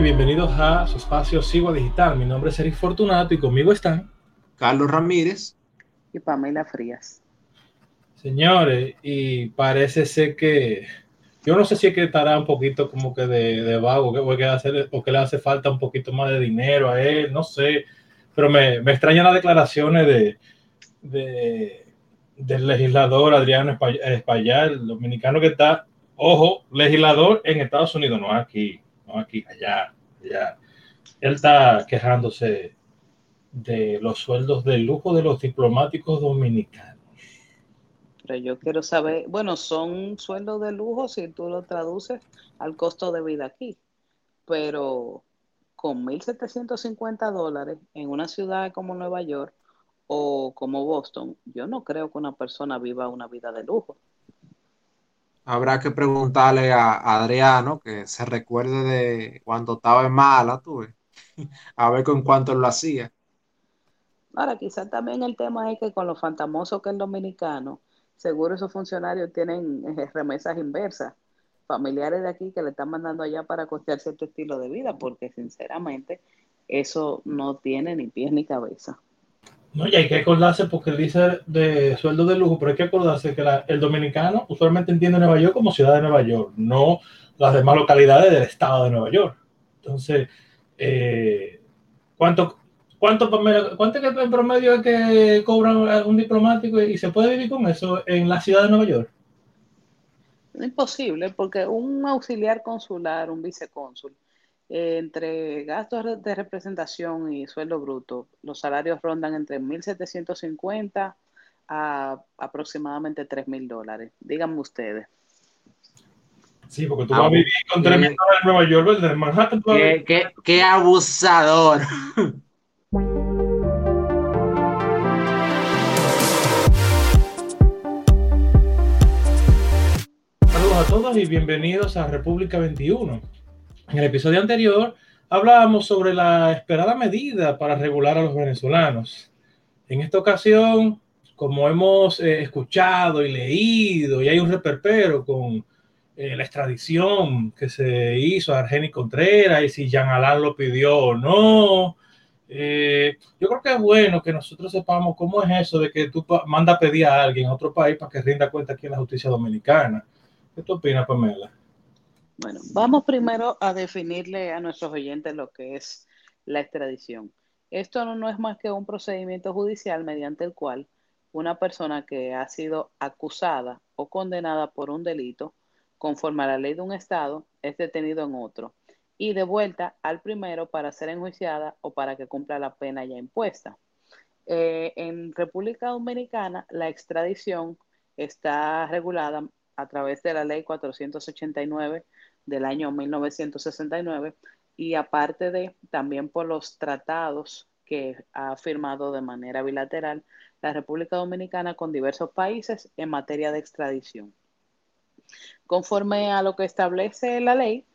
y bienvenidos a su espacio Sigo Digital. Mi nombre es Eric Fortunato y conmigo están Carlos Ramírez y Pamela Frías. Señores, y parece ser que yo no sé si es que estará un poquito como que de, vago, que, que hacer, o que le hace falta un poquito más de dinero a él, no sé, pero me, me extrañan las declaraciones de, de, del legislador Adriano Espaillat, dominicano que está, ojo, legislador en Estados Unidos, no aquí, aquí, allá, allá. Él está quejándose de los sueldos de lujo de los diplomáticos dominicanos. Pero yo quiero saber, bueno, son sueldos de lujo si tú lo traduces al costo de vida aquí, pero con 1.750 dólares en una ciudad como Nueva York o como Boston, yo no creo que una persona viva una vida de lujo. Habrá que preguntarle a Adriano que se recuerde de cuando estaba en mala, tú a ver con cuánto lo hacía. Ahora, quizás también el tema es que con lo fantamoso que es el dominicano, seguro esos funcionarios tienen eh, remesas inversas, familiares de aquí que le están mandando allá para costear cierto estilo de vida, porque sinceramente eso no tiene ni pies ni cabeza. No, y hay que acordarse, porque dice de sueldo de lujo, pero hay que acordarse que el dominicano usualmente entiende Nueva York como ciudad de Nueva York, no las demás localidades del estado de Nueva York. Entonces, eh, ¿cuánto, ¿Cuánto, en promedio es que cobran un diplomático y se puede vivir con eso en la ciudad de Nueva York? Imposible, porque un auxiliar consular, un vicecónsul, entre gastos de representación y sueldo bruto, los salarios rondan entre 1.750 a aproximadamente 3.000 dólares. Díganme ustedes. Sí, porque tú vas a vivir con 3.000 dólares en Nueva York, de Manhattan. ¿Qué, qué, qué abusador. Saludos a todos y bienvenidos a República 21. En el episodio anterior hablábamos sobre la esperada medida para regular a los venezolanos. En esta ocasión, como hemos eh, escuchado y leído, y hay un reperpero con eh, la extradición que se hizo a Argeni Contreras y si Jean Alain lo pidió o no, eh, yo creo que es bueno que nosotros sepamos cómo es eso de que tú mandas a pedir a alguien a otro país para que rinda cuenta aquí en la justicia dominicana. ¿Qué tú opinas, Pamela? Bueno, vamos primero a definirle a nuestros oyentes lo que es la extradición. Esto no, es más que un procedimiento judicial mediante el cual una persona que ha sido acusada o condenada por un delito conforme a la ley de un Estado es detenido en otro y de vuelta al primero para ser enjuiciada o para que cumpla la pena ya impuesta. Eh, en República Dominicana, la extradición está regulada a través de la ley 489 del año 1969 y aparte de también por los tratados que ha firmado de manera bilateral la República Dominicana con diversos países en materia de extradición. Conforme a lo que establece la ley,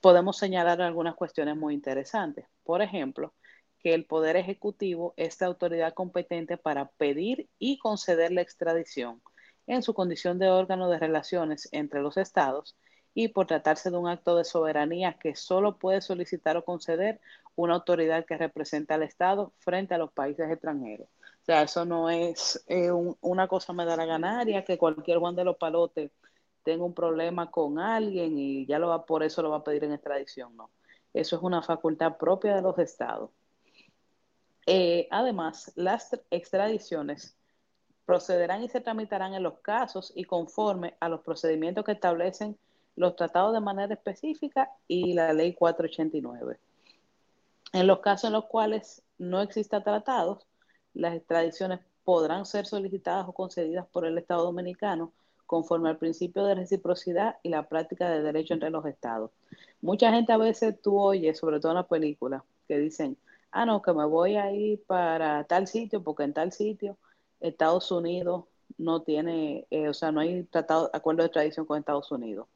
podemos señalar algunas cuestiones muy interesantes. Por ejemplo, que el Poder Ejecutivo es la autoridad competente para pedir y conceder la extradición en su condición de órgano de relaciones entre los estados y por tratarse de un acto de soberanía que solo puede solicitar o conceder una autoridad que representa al Estado frente a los países extranjeros. O sea, eso no es eh, una cosa me da la ganaria que cualquier Juan de los Palotes tenga un problema con alguien y ya lo va, por eso lo va a pedir en extradición, no. Eso es una facultad propia de los estados. Eh, además, las extradiciones procederán y se tramitarán en los casos y conforme a los procedimientos que establecen los tratados de manera específica y la ley 489. En los casos en los cuales no exista tratados, las extradiciones podrán ser solicitadas o concedidas por el Estado Dominicano conforme al principio de reciprocidad y la práctica de derecho entre los estados. Mucha gente a veces tú oyes, sobre todo en las películas, que dicen, ah, no, que me voy a ir para tal sitio porque en tal sitio Estados Unidos no tiene, eh, o sea, no hay tratado, acuerdo de extradición con Estados Unidos.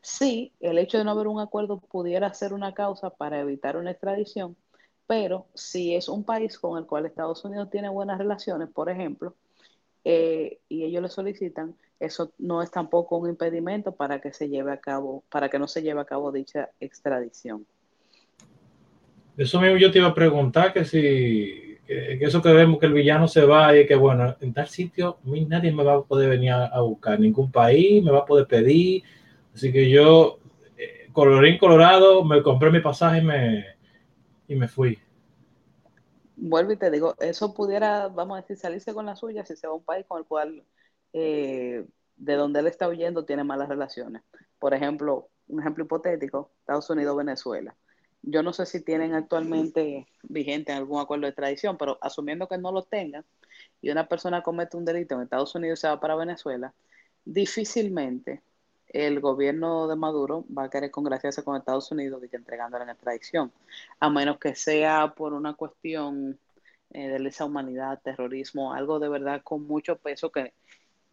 Sí, el hecho de no haber un acuerdo pudiera ser una causa para evitar una extradición, pero si es un país con el cual Estados Unidos tiene buenas relaciones, por ejemplo, eh, y ellos le solicitan, eso no es tampoco un impedimento para que se lleve a cabo, para que no se lleve a cabo dicha extradición. Eso mismo yo te iba a preguntar que si eso que vemos que el villano se va y que bueno, en tal sitio a mí nadie me va a poder venir a, buscar, ningún país me va a poder pedir. Así que yo, eh, colorín colorado, me compré mi pasaje y me, y me fui. Vuelvo y te digo, eso pudiera, vamos a decir, salirse con la suya si se va a un país con el cual, eh, de donde él está huyendo, tiene malas relaciones. Por ejemplo, un ejemplo hipotético, Estados Unidos, Venezuela yo no sé si tienen actualmente vigente algún acuerdo de extradición, pero asumiendo que no lo tengan y una persona comete un delito en Estados Unidos y se va para Venezuela, difícilmente el gobierno de Maduro va a querer congraciarse con Estados Unidos y que entregándole en extradición, a menos que sea por una cuestión eh, de lesa humanidad, terrorismo, algo de verdad con mucho peso que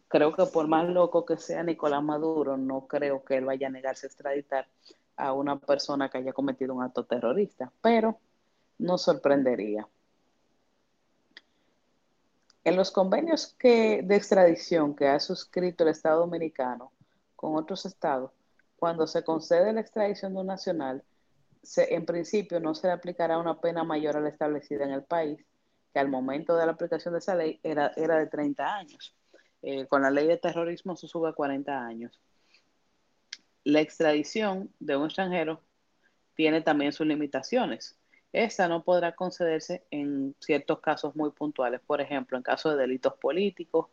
creo que por más loco que sea Nicolás Maduro, no creo que él vaya a negarse a extraditar a una persona que haya cometido un acto terrorista, pero no sorprendería. En los convenios de extradición que ha suscrito el Estado Dominicano con otros estados, cuando se concede la extradición de un nacional, se, en principio no se le aplicará una pena mayor a la establecida en el país, que al momento de la aplicación de esa ley era, era de 30 años. Eh, con la ley de terrorismo se sube a 40 años la extradición de un extranjero tiene también sus limitaciones. Esta no podrá concederse en ciertos casos muy puntuales, por ejemplo, en caso de delitos políticos,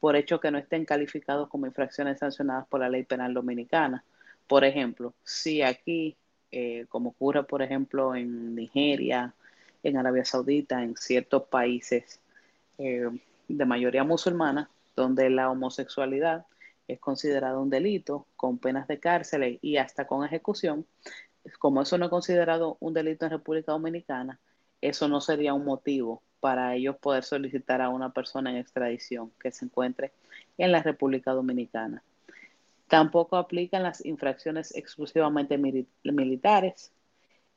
por hechos que no estén calificados como infracciones sancionadas por la ley penal dominicana. Por ejemplo, si aquí, eh, como ocurre, por ejemplo, en Nigeria, en Arabia Saudita, en ciertos países eh, de mayoría musulmana, donde la homosexualidad es considerado un delito con penas de cárcel y hasta con ejecución, como eso no es considerado un delito en República Dominicana, eso no sería un motivo para ellos poder solicitar a una persona en extradición que se encuentre en la República Dominicana. Tampoco aplican las infracciones exclusivamente militares,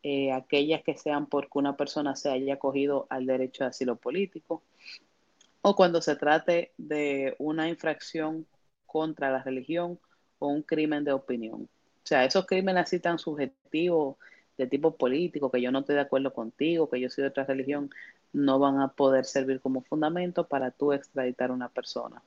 eh, aquellas que sean porque una persona se haya acogido al derecho de asilo político, o cuando se trate de una infracción contra la religión o un crimen de opinión. O sea, esos crímenes así tan subjetivos de tipo político, que yo no estoy de acuerdo contigo, que yo soy de otra religión, no van a poder servir como fundamento para tú extraditar a una persona.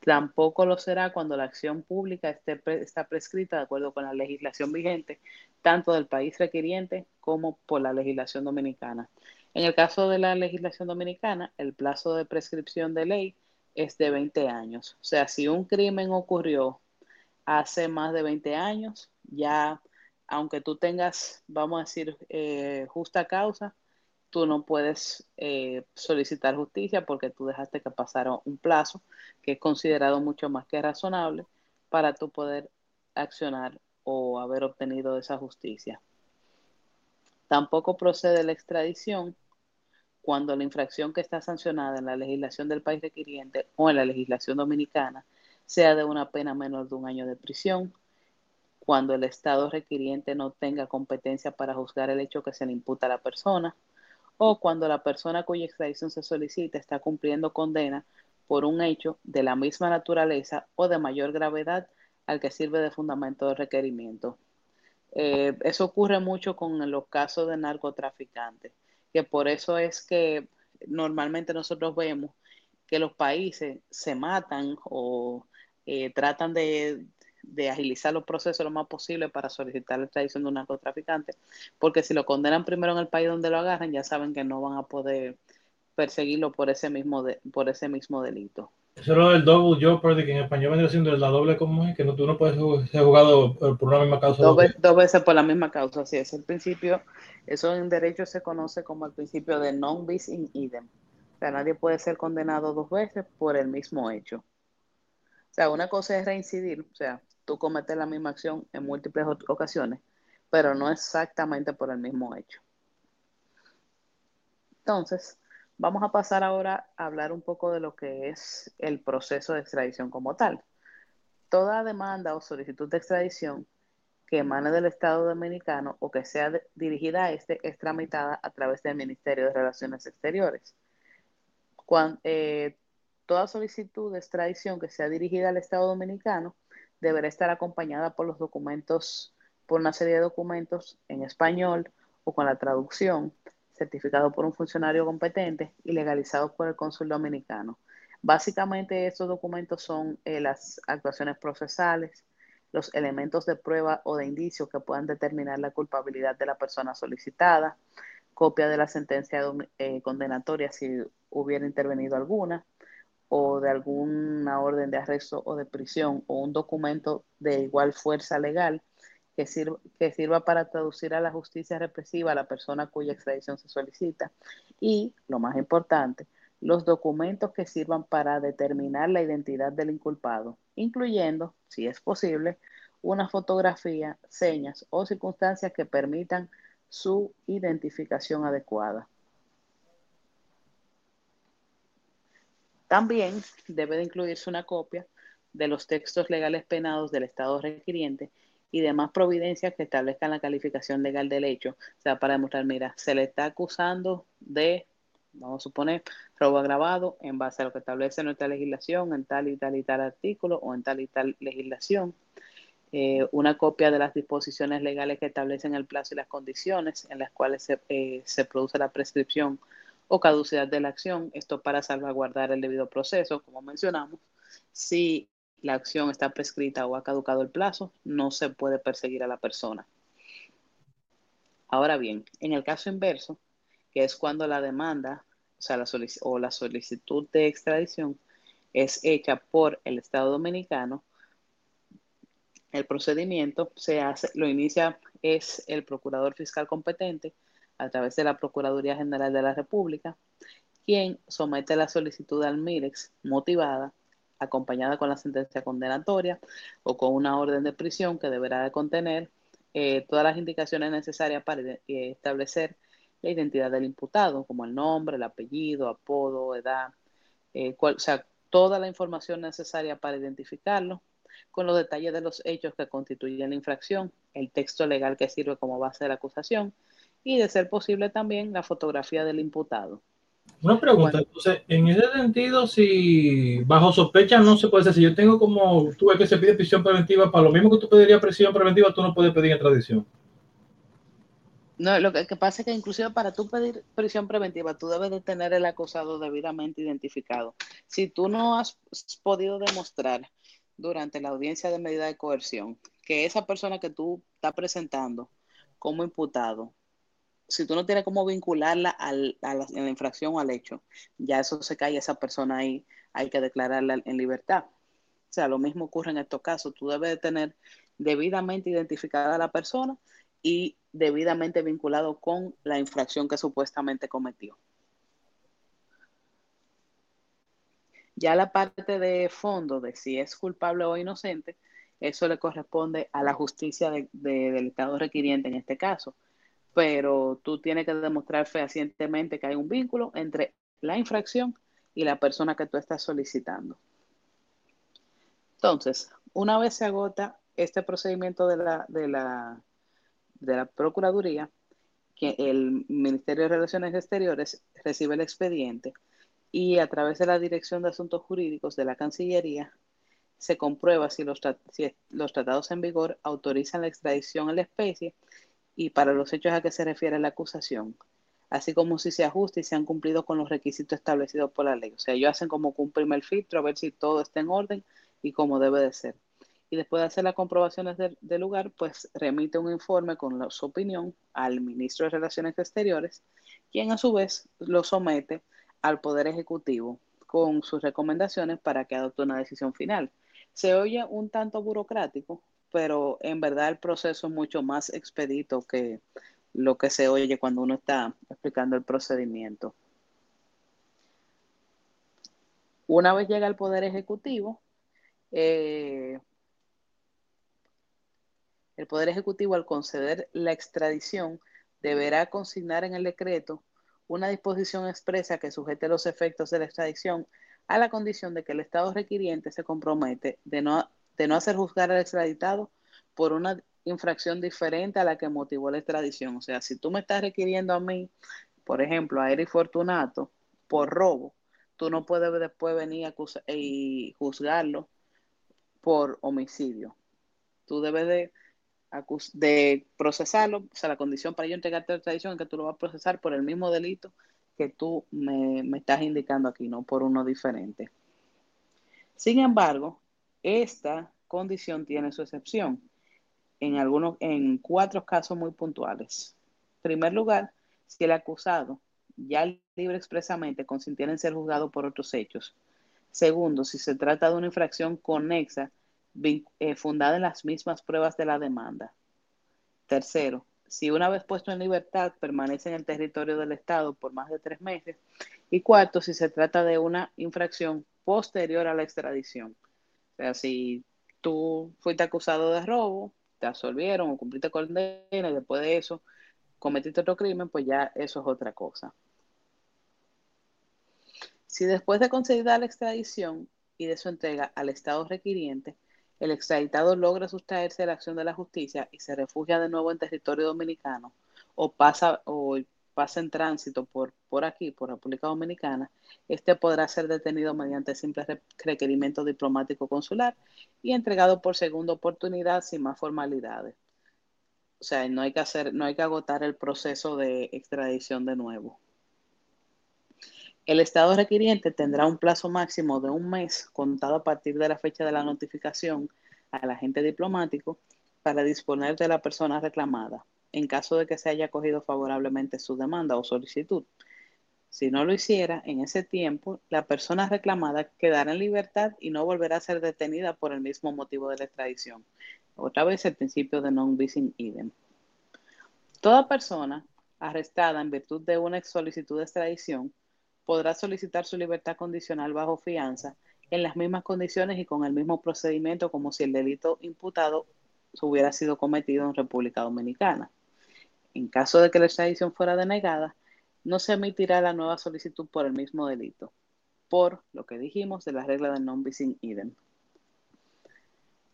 Tampoco lo será cuando la acción pública esté está prescrita de acuerdo con la legislación vigente, tanto del país requiriente como por la legislación dominicana. En el caso de la legislación dominicana, el plazo de prescripción de ley es de 20 años. O sea, si un crimen ocurrió hace más de 20 años, ya, aunque tú tengas, vamos a decir, eh, justa causa, tú no puedes eh, solicitar justicia porque tú dejaste que pasara un plazo que es considerado mucho más que razonable para tú poder accionar o haber obtenido esa justicia. Tampoco procede la extradición cuando la infracción que está sancionada en la legislación del país requiriente o en la legislación dominicana sea de una pena menor de un año de prisión, cuando el Estado requiriente no tenga competencia para juzgar el hecho que se le imputa a la persona, o cuando la persona cuya extradición se solicita está cumpliendo condena por un hecho de la misma naturaleza o de mayor gravedad al que sirve de fundamento de requerimiento. Eh, eso ocurre mucho con los casos de narcotraficantes que por eso es que normalmente nosotros vemos que los países se matan o eh, tratan de, agilizar los procesos lo más posible para solicitar la extradición de un narcotraficante, porque si lo condenan primero en el país donde lo agarran, ya saben que no van a poder perseguirlo por ese mismo, por ese mismo delito. Eso es lo del double jeopardy, que en español vendría siendo la doble como es, que no, tú no puedes ser jugado por una misma causa. Dos, veces por la misma causa, así es. El principio, eso en derecho se conoce como el principio de non bis in idem. O sea, nadie puede ser condenado dos veces por el mismo hecho. O sea, una cosa es reincidir, o sea, tú cometes la misma acción en múltiples ocasiones, pero no exactamente por el mismo hecho. Entonces, Vamos a pasar ahora a hablar un poco de lo que es el proceso de extradición como tal. Toda demanda o solicitud de extradición que emane del Estado Dominicano o que sea dirigida a este es tramitada a través del Ministerio de Relaciones Exteriores. Eh, toda solicitud de extradición que sea dirigida al Estado Dominicano deberá estar acompañada por los documentos, por una serie de documentos en español o con la traducción, certificado por un funcionario competente y legalizado por el cónsul dominicano. Básicamente estos documentos son eh, las actuaciones procesales, los elementos de prueba o de indicio que puedan determinar la culpabilidad de la persona solicitada, copia de la sentencia eh, condenatoria si hubiera intervenido alguna, o de alguna orden de arresto o de prisión, o un documento de igual fuerza legal que sirva, que sirva para traducir a la justicia represiva a la persona cuya extradición se solicita. Y, lo más importante, los documentos que sirvan para determinar la identidad del inculpado, incluyendo, si es posible, una fotografía, señas o circunstancias que permitan su identificación adecuada. También debe de incluirse una copia de los textos legales penados del Estado requiriente y demás providencias que establezcan la calificación legal del hecho, o sea, para demostrar, mira, se le está acusando de vamos a suponer, robo agravado en base a lo que establece nuestra legislación en tal y tal y tal artículo o en tal y tal legislación. Eh, una copia de las disposiciones legales que establecen el plazo y las condiciones en las cuales se, eh, se produce la prescripción o caducidad de la acción, esto para salvaguardar el debido proceso, como mencionamos. Si la acción está prescrita o ha caducado el plazo, no se puede perseguir a la persona. Ahora bien, en el caso inverso, que es cuando la demanda o, sea, la o la solicitud de extradición es hecha por el Estado Dominicano, el procedimiento se hace, lo inicia es el procurador fiscal competente a través de la Procuraduría General de la República, quien somete la solicitud al MIREX motivada, acompañada con la sentencia condenatoria o con una orden de prisión que deberá de contener eh, todas las indicaciones necesarias para eh, establecer la identidad del imputado, como el nombre, el apellido, apodo, edad, eh, o sea, toda la información necesaria para identificarlo, con los detalles de los hechos que constituyen la infracción, el texto legal que sirve como base de la acusación y, de ser posible, también la fotografía del imputado. Una pregunta, entonces, en ese sentido, si bajo sospecha no se puede hacer, si yo tengo como, tú ves que se pide prisión preventiva, para lo mismo que tú pedirías prisión preventiva, tú no puedes pedir extradición. No, lo que, pasa es que inclusive para tú pedir prisión preventiva, tú debes de tener el acusado debidamente identificado. Si tú no has podido demostrar durante la audiencia de medida de coerción que esa persona que tú estás presentando como imputado, si tú no tienes cómo vincularla a, la, infracción o al hecho, ya eso se cae, esa persona ahí hay que declararla en libertad. O sea, lo mismo ocurre en estos casos. Tú debes de tener debidamente identificada a la persona y debidamente vinculado con la infracción que supuestamente cometió. Ya la parte de fondo de si es culpable o inocente, eso le corresponde a la justicia del Estado requiriente en este caso. Pero tú tienes que demostrar fehacientemente que hay un vínculo entre la infracción y la persona que tú estás solicitando. Entonces, una vez se agota este procedimiento de la, de la de la Procuraduría, que el Ministerio de Relaciones Exteriores recibe el expediente y a través de la Dirección de Asuntos Jurídicos de la Cancillería se comprueba si los, si los tratados en vigor autorizan la extradición en la especie y para los hechos a que se refiere la acusación, así como si se ajusta y se han cumplido con los requisitos establecidos por la ley. O sea, ellos hacen como un primer filtro a ver si todo está en orden y como debe de ser y después de hacer las comprobaciones del lugar, pues remite un informe con su opinión al ministro de Relaciones Exteriores, quien a su vez lo somete al Poder Ejecutivo con sus recomendaciones para que adopte una decisión final. Se oye un tanto burocrático, pero en verdad el proceso es mucho más expedito que lo que se oye cuando uno está explicando el procedimiento. Una vez llega al Poder Ejecutivo, eh, el Poder Ejecutivo, al conceder la extradición, deberá consignar en el decreto una disposición expresa que sujete los efectos de la extradición a la condición de que el Estado requiriente se compromete de no, de no hacer juzgar al extraditado por una infracción diferente a la que motivó la extradición. O sea, si tú me estás requiriendo a mí, por ejemplo, a Eric Fortunato, por robo, tú no puedes después venir y juzgarlo por homicidio. Tú debes de de procesarlo, o sea, la condición para yo entregarte la extradición es que tú lo vas a procesar por el mismo delito que tú me, me estás indicando aquí, no por uno diferente. Sin embargo, esta condición tiene su excepción en algunos, en cuatro casos muy puntuales. En primer lugar, si el acusado ya libre expresamente consintiera en ser juzgado por otros hechos. Segundo, si se trata de una infracción conexa eh, fundada en las mismas pruebas de la demanda. Tercero, si una vez puesto en libertad permanece en el territorio del Estado por más de tres meses. Y cuarto, si se trata de una infracción posterior a la extradición. Sea, si tú fuiste acusado de robo, te absolvieron o cumpliste condena y después de eso cometiste otro crimen, pues ya eso es otra cosa. Si después de concedida la extradición y de su entrega al Estado requiriente, el extraditado logra sustraerse de la acción de la justicia y se refugia de nuevo en territorio dominicano o pasa, o pasa en tránsito por, por aquí, por República Dominicana, este podrá ser detenido mediante simple requerimiento diplomático consular y entregado por segunda oportunidad sin más formalidades. O sea, no hay que hacer, no hay que agotar el proceso de extradición de nuevo. El Estado requiriente tendrá un plazo máximo de un mes contado a partir de la fecha de la notificación al agente diplomático para disponer de la persona reclamada, en caso de que se haya acogido favorablemente su demanda o solicitud. Si no lo hiciera, en ese tiempo, la persona reclamada quedará en libertad y no volverá a ser detenida por el mismo motivo de la extradición. Otra vez el principio de non bis in idem. Toda persona arrestada en virtud de una solicitud de extradición podrá solicitar su libertad condicional bajo fianza en las mismas condiciones y con el mismo procedimiento como si el delito imputado hubiera sido cometido en República Dominicana. En caso de que la extradición fuera denegada, no se emitirá la nueva solicitud por el mismo delito, por lo que dijimos de la regla del non bis in idem.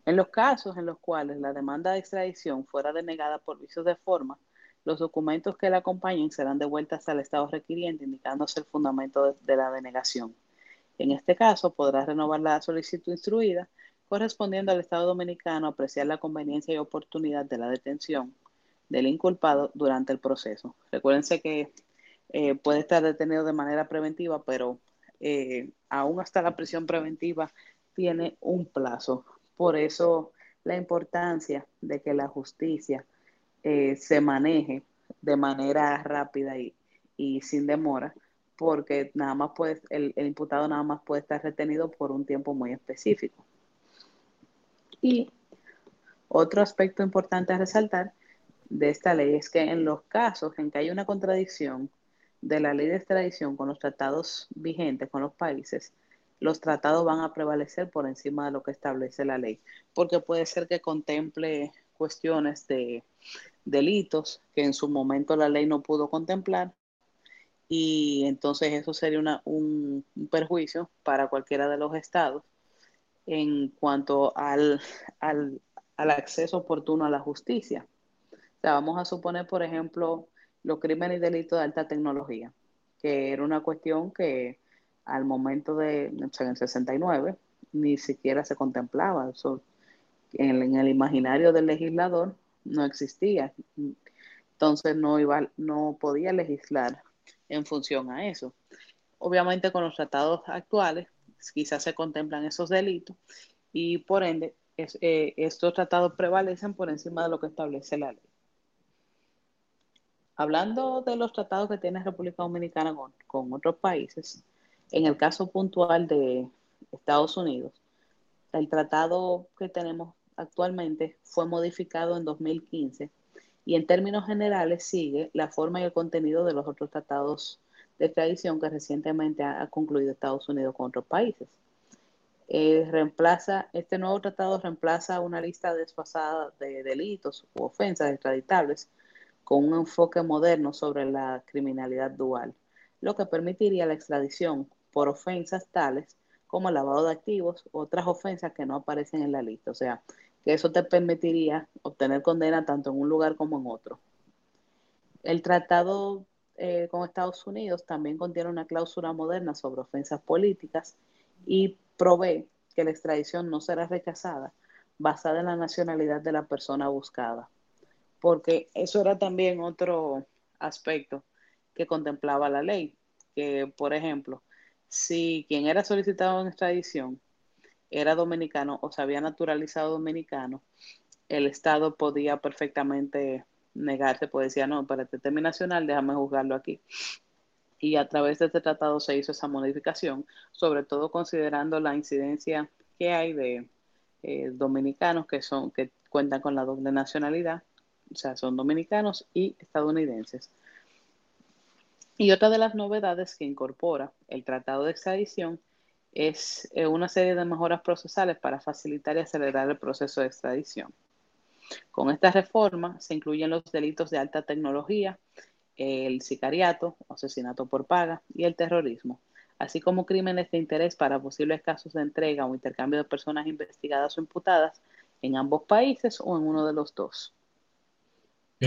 En los casos en los cuales la demanda de extradición fuera denegada por vicios de forma, los documentos que la acompañen serán devueltos al Estado requiriente, indicándose el fundamento de, la denegación. En este caso, podrá renovar la solicitud instruida, correspondiendo al Estado dominicano apreciar la conveniencia y oportunidad de la detención del inculpado durante el proceso. Recuérdense que eh, puede estar detenido de manera preventiva, pero eh, aún hasta la prisión preventiva tiene un plazo. Por eso la importancia de que la justicia eh, se maneje de manera rápida y, sin demora, porque nada más puede, el, imputado nada más puede estar retenido por un tiempo muy específico. Y otro aspecto importante a resaltar de esta ley es que en los casos en que hay una contradicción de la ley de extradición con los tratados vigentes con los países, los tratados van a prevalecer por encima de lo que establece la ley, porque puede ser que contemple cuestiones de delitos que en su momento la ley no pudo contemplar y entonces eso sería una, un, perjuicio para cualquiera de los estados en cuanto al, al, al, acceso oportuno a la justicia. Sea, vamos a suponer, por ejemplo, los crímenes y delitos de alta tecnología, que era una cuestión que al momento de, o sea, en el 69, ni siquiera se contemplaba. Eso, en el imaginario del legislador no existía. Entonces no iba, no podía legislar en función a eso. Obviamente con los tratados actuales quizás se contemplan esos delitos y por ende eh, estos tratados prevalecen por encima de lo que establece la ley. Hablando de los tratados que tiene República Dominicana con, con otros países, en el caso puntual de Estados Unidos, el tratado que tenemos actualmente fue modificado en 2015 y en términos generales sigue la forma y el contenido de los otros tratados de extradición que recientemente ha, concluido Estados Unidos con otros países. Eh, reemplaza, este nuevo tratado reemplaza una lista desfasada de delitos u ofensas extraditables con un enfoque moderno sobre la criminalidad dual, lo que permitiría la extradición por ofensas tales como lavado de activos, otras ofensas que no aparecen en la lista. O sea, que eso te permitiría obtener condena tanto en un lugar como en otro. El tratado eh, con Estados Unidos también contiene una cláusula moderna sobre ofensas políticas y provee que la extradición no será rechazada basada en la nacionalidad de la persona buscada. Porque eso era también otro aspecto que contemplaba la ley, que por ejemplo, si quien era solicitado en extradición era dominicano o se había naturalizado dominicano, el Estado podía perfectamente negarse, pues decía, no, para este tema nacional, déjame juzgarlo aquí. Y a través de este tratado se hizo esa modificación, sobre todo considerando la incidencia que hay de eh, dominicanos que son que cuentan con la doble nacionalidad, o sea, son dominicanos y estadounidenses. Y otra de las novedades que incorpora el Tratado de Extradición es eh, una serie de mejoras procesales para facilitar y acelerar el proceso de extradición. Con esta reforma se incluyen los delitos de alta tecnología, el sicariato, asesinato por paga y el terrorismo, así como crímenes de interés para posibles casos de entrega o intercambio de personas investigadas o imputadas en ambos países o en uno de los dos.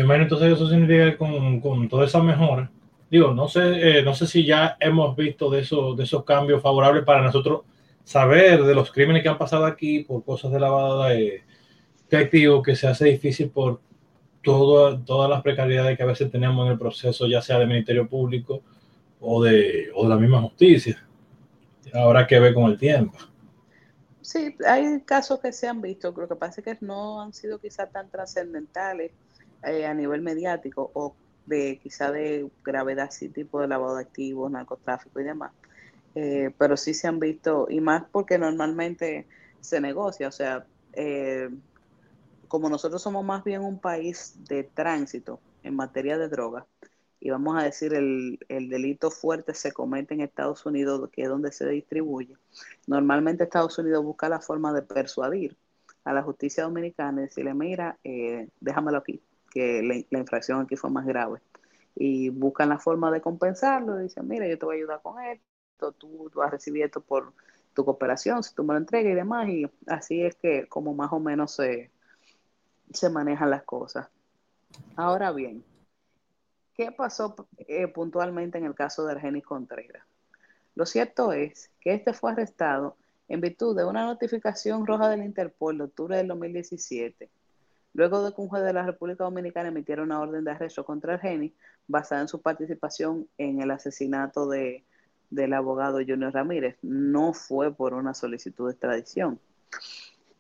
Bien, entonces eso significa que con, con toda esa mejora, digo, no sé, eh, no sé si ya hemos visto de, eso, de esos cambios favorables para nosotros saber de los crímenes que han pasado aquí por cosas de lavado de, que se hace difícil por todo, todas las precariedades que a veces tenemos en el proceso, ya sea de Ministerio Público o de, o de la misma justicia. Habrá que ver con el tiempo. Sí, hay casos que se han visto, lo que pasa es que no han sido quizá tan trascendentales eh, a nivel mediático o de quizá de gravedad, sí, tipo de lavado de activos, narcotráfico y demás. Eh, pero sí se han visto, y más porque normalmente se negocia, o sea, eh, como nosotros somos más bien un país de tránsito en materia de droga, y vamos a decir el, el, delito fuerte se comete en Estados Unidos, que es donde se distribuye, normalmente Estados Unidos busca la forma de persuadir a la justicia dominicana y decirle, mira, eh, déjamelo aquí, que la, infracción aquí fue más grave. Y buscan la forma de compensarlo, dicen, mira, yo te voy a ayudar con esto, tú, tú vas a recibir esto por tu cooperación, si tú me lo entregas y demás, y así es que como más o menos se, se manejan las cosas. Ahora bien, ¿qué pasó eh, puntualmente en el caso de Argenis Contreras? Lo cierto es que este fue arrestado en virtud de una notificación roja del Interpol de octubre del 2017, luego de que un juez de la República Dominicana emitiera una orden de arresto contra Argenis basada en su participación en el asesinato de, del abogado Junior Ramírez. No fue por una solicitud de extradición.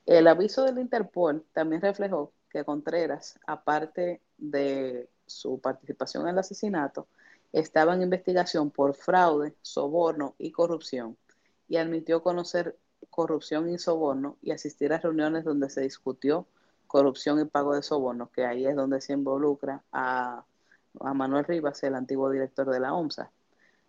El aviso del Interpol también reflejó que Contreras, aparte de su participación en el asesinato, estaba en investigación por fraude, soborno y corrupción y admitió conocer corrupción y soborno y asistir a reuniones donde se discutió corrupción y pago de soborno, que ahí es donde se involucra a, a Manuel Rivas, el antiguo director de la OMSA.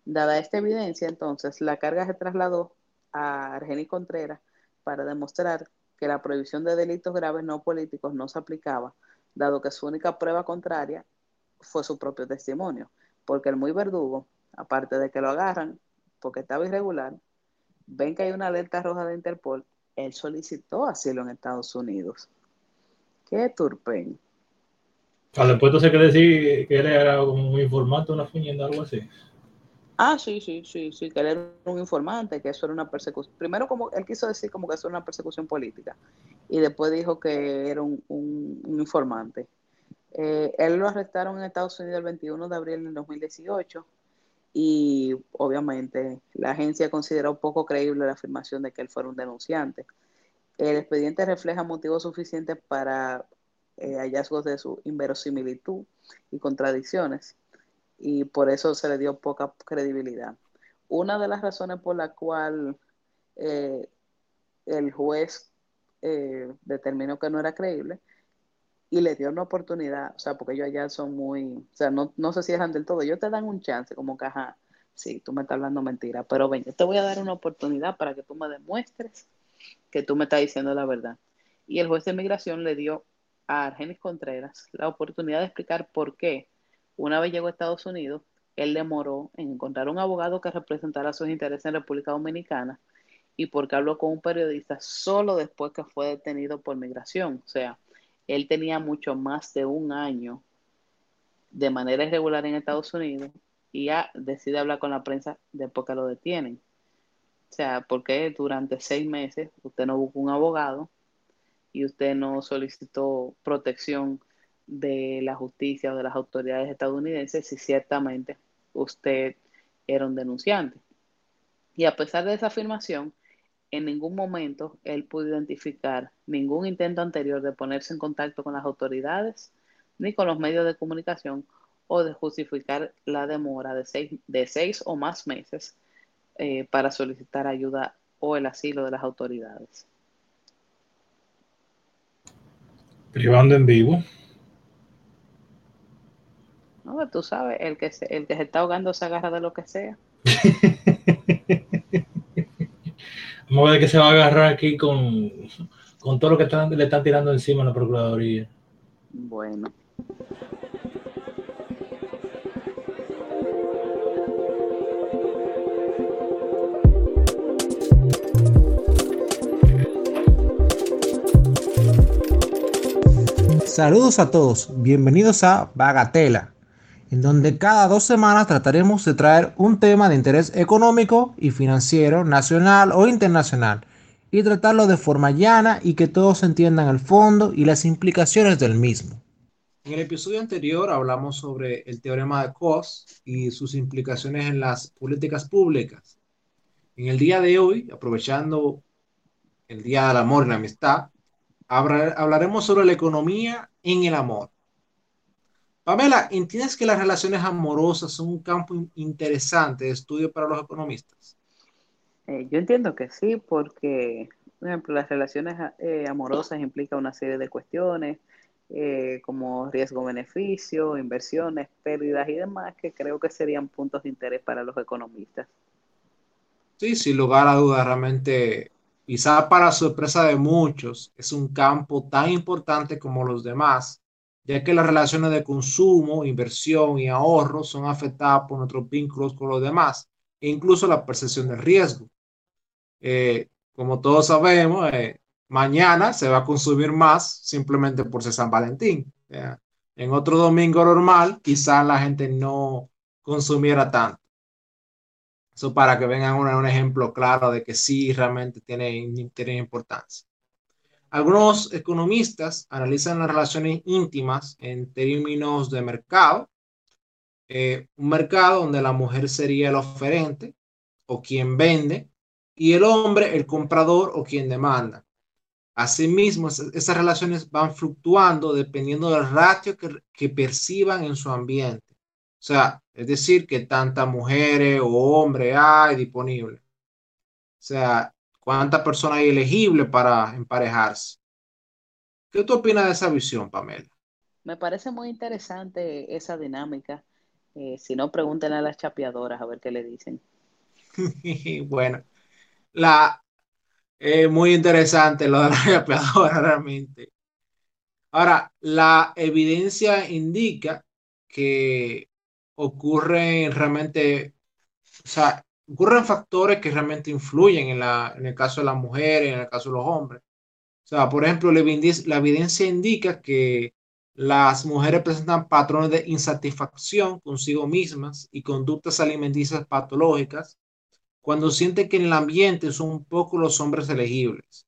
Dada esta evidencia, entonces, la carga se trasladó a Argenis Contreras para demostrar que la prohibición de delitos graves no políticos no se aplicaba, dado que su única prueba contraria fue su propio testimonio, porque el muy verdugo, aparte de que lo agarran porque estaba irregular, ven que hay una alerta roja de Interpol, él solicitó asilo en Estados Unidos. Qué turpen. Al después se quiere decir que él era un informante, una fuñenda, algo así. Ah, sí, sí, sí, sí, que él era un informante, que eso era una persecución. Primero, como él quiso decir como que eso era una persecución política, y después dijo que era un, informante. Eh, él lo arrestaron en Estados Unidos el 21 de abril del 2018 y obviamente la agencia consideró poco creíble la afirmación de que él fuera un denunciante. El expediente refleja motivos suficientes para eh, hallazgos de su inverosimilitud y contradicciones y por eso se le dio poca credibilidad. Una de las razones por la cual eh, el juez eh, determinó que no era creíble y le dio una oportunidad, o sea, porque ellos allá son muy, o sea, no, no se cierran del todo, ellos te dan un chance, como ajá, sí, tú me estás hablando mentira, pero ven, yo te voy a dar una oportunidad para que tú me demuestres que tú me estás diciendo la verdad. Y el juez de inmigración le dio a Argenis Contreras la oportunidad de explicar por qué una vez llegó a Estados Unidos, él demoró en encontrar un abogado que representara sus intereses en República Dominicana y porque habló con un periodista solo después que fue detenido por migración. O sea, él tenía mucho más de un año de manera irregular en Estados Unidos y ya decide hablar con la prensa después que lo detienen. O sea, porque durante seis meses usted no buscó un abogado y usted no solicitó protección de la justicia o de las autoridades estadounidenses si ciertamente usted era un denunciante. Y a pesar de esa afirmación, en ningún momento él pudo identificar ningún intento anterior de ponerse en contacto con las autoridades ni con los medios de comunicación o de justificar la demora de seis, de seis o más meses eh, para solicitar ayuda o el asilo de las autoridades. Privando en vivo. No, tú sabes, el que se, el que se está ahogando se agarra de lo que sea. Vamos a ver que se va a agarrar aquí con, con todo lo que están, le están tirando encima a la Procuraduría. Bueno. Saludos a todos, bienvenidos a Bagatela, en donde cada dos semanas trataremos de traer un tema de interés económico y financiero, nacional o internacional, y tratarlo de forma llana y que todos entiendan el fondo y las implicaciones del mismo. En el episodio anterior hablamos sobre el teorema de Coase y sus implicaciones en las políticas públicas. En el día de hoy, aprovechando el Día del Amor y la Amistad, hablaremos sobre la economía en el amor. Pamela, ¿entiendes que las relaciones amorosas son un campo interesante de estudio para los economistas? Eh, yo entiendo que sí, porque, por ejemplo, las relaciones eh, amorosas implican una serie de cuestiones eh, como riesgo-beneficio, inversiones, pérdidas y demás, que creo que serían puntos de interés para los economistas. Sí, sin lugar a dudas, realmente, quizá para sorpresa de muchos, es un campo tan importante como los demás ya que las relaciones de consumo, inversión y ahorro son afectadas por nuestros vínculos con los demás e incluso la percepción del riesgo. Eh, como todos sabemos, eh, mañana se va a consumir más simplemente por ser San Valentín. En otro domingo normal, quizás la gente no consumiera tanto. Eso para que vengan un, ejemplo claro de que sí realmente tiene, tiene importancia. Algunos economistas analizan las relaciones íntimas en términos de mercado. Eh, un mercado donde la mujer sería el oferente o quien vende y el hombre el comprador o quien demanda. Asimismo, esas relaciones van fluctuando dependiendo del ratio que, que perciban en su ambiente. O sea, es decir, que tantas mujeres o hombres hay disponibles. O sea, ¿Cuántas personas hay elegibles para emparejarse? ¿Qué tú opinas de esa visión, Pamela? Me parece muy interesante esa dinámica. Eh, si no, pregúntenle a las chapeadoras a ver qué le dicen. bueno, la muy interesante lo de la chapeadora realmente. Ahora, la evidencia indica que ocurre realmente, o sea, ocurren factores que realmente influyen en, la, en el caso de las mujeres, en el caso de los hombres. O sea, por ejemplo, la evidencia, indica que las mujeres presentan patrones de insatisfacción consigo mismas y conductas alimenticias patológicas cuando sienten que en el ambiente son poco los hombres elegibles.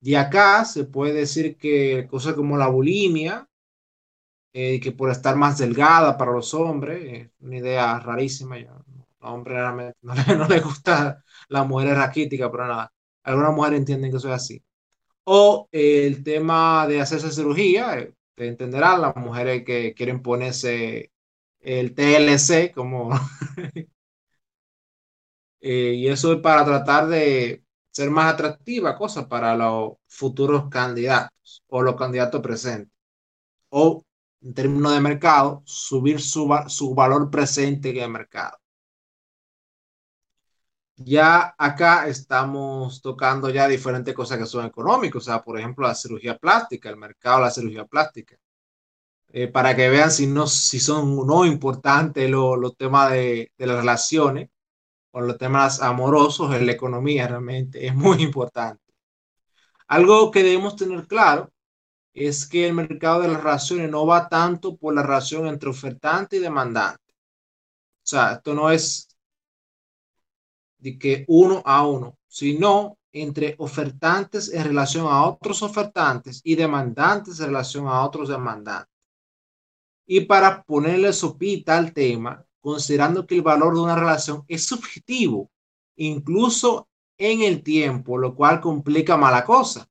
De acá se puede decir que cosas como la bulimia, eh, que por estar más delgada para los hombres, una idea rarísima, ya hombre realmente no le, no le gusta la mujer raquítica, pero nada. Algunas mujeres entienden que eso es así. O el tema de hacerse cirugía, eh, te entenderán las mujeres que quieren ponerse el TLC como... Eh, y eso es para tratar de ser más atractiva cosa para los futuros candidatos o los candidatos presentes. O en términos de mercado, subir su, su valor presente en el mercado. Ya acá estamos tocando ya diferentes cosas que son económicas, o sea, por ejemplo, la cirugía plástica, el mercado de la cirugía plástica. Eh, para que vean si, no, si son no importantes los temas de, de, las relaciones o los temas amorosos en la economía, realmente es muy importante. Algo que debemos tener claro es que el mercado de las relaciones no va tanto por la relación entre ofertante y demandante. O sea, esto no es de que uno a uno, sino entre ofertantes en relación a otros ofertantes y demandantes en relación a otros demandantes. y para ponerle sopita al tema, considerando que el valor de una relación es subjetivo, incluso en el tiempo, lo cual complica mala cosa.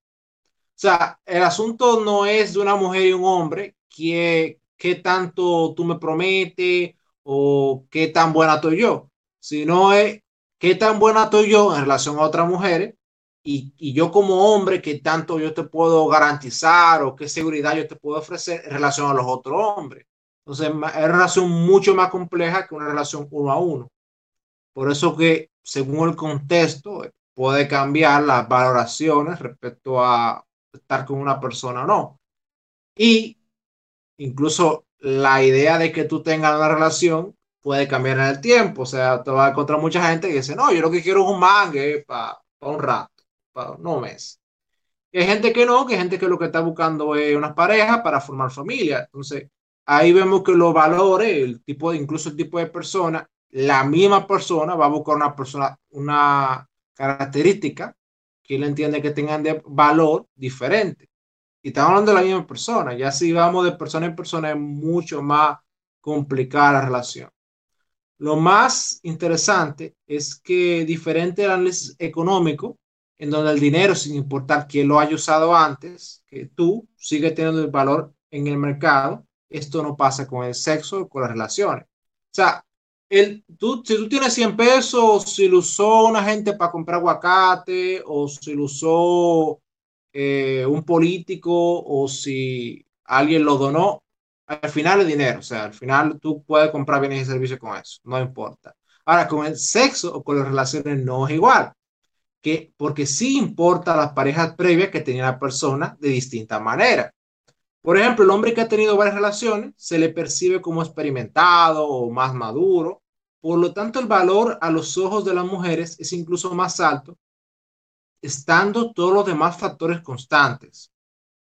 O sea, el asunto no es de una mujer y un hombre que, qué tanto tú me prometes o qué tan buena estoy yo, sino es qué tan buena estoy yo en relación a otras mujeres y, y, yo como hombre, qué tanto yo te puedo garantizar o qué seguridad yo te puedo ofrecer en relación a los otros hombres. Entonces, es una relación mucho más compleja que una relación uno a uno. Por eso que, según el contexto, puede cambiar las valoraciones respecto a estar con una persona o no. Y incluso la idea de que tú tengas una relación puede cambiar en el tiempo. O sea, te va a encontrar mucha gente que dice, no, yo lo que quiero es un mangue para un rato, para no mes. Y hay gente que no, que hay gente que lo que está buscando es una pareja para formar familia. Entonces, ahí vemos que los valores, el tipo de, incluso el tipo de persona, la misma persona va a buscar una persona, una característica que él entiende que tengan de valor diferente. Y estamos hablando de la misma persona. Ya si vamos de persona en persona es mucho más complicada la relación. Lo más interesante es que diferente del análisis económico, en donde el dinero, sin importar quién lo haya usado antes, que tú sigue teniendo el valor en el mercado, esto no pasa con el sexo con las relaciones. O sea, el, tú, si tú tienes 100 pesos, si lo usó una gente para comprar aguacate, o si lo usó eh, un político, o si alguien lo donó, al final es dinero. O sea, al final tú puedes comprar bienes y servicios con eso, no importa. Ahora, con el sexo o con las relaciones no es igual, que, porque sí importa las parejas previas que tenía la persona de distinta manera. Por ejemplo, el hombre que ha tenido varias relaciones se le percibe como experimentado o más maduro. Por lo tanto, el valor a los ojos de las mujeres es incluso más alto, estando todos los demás factores constantes.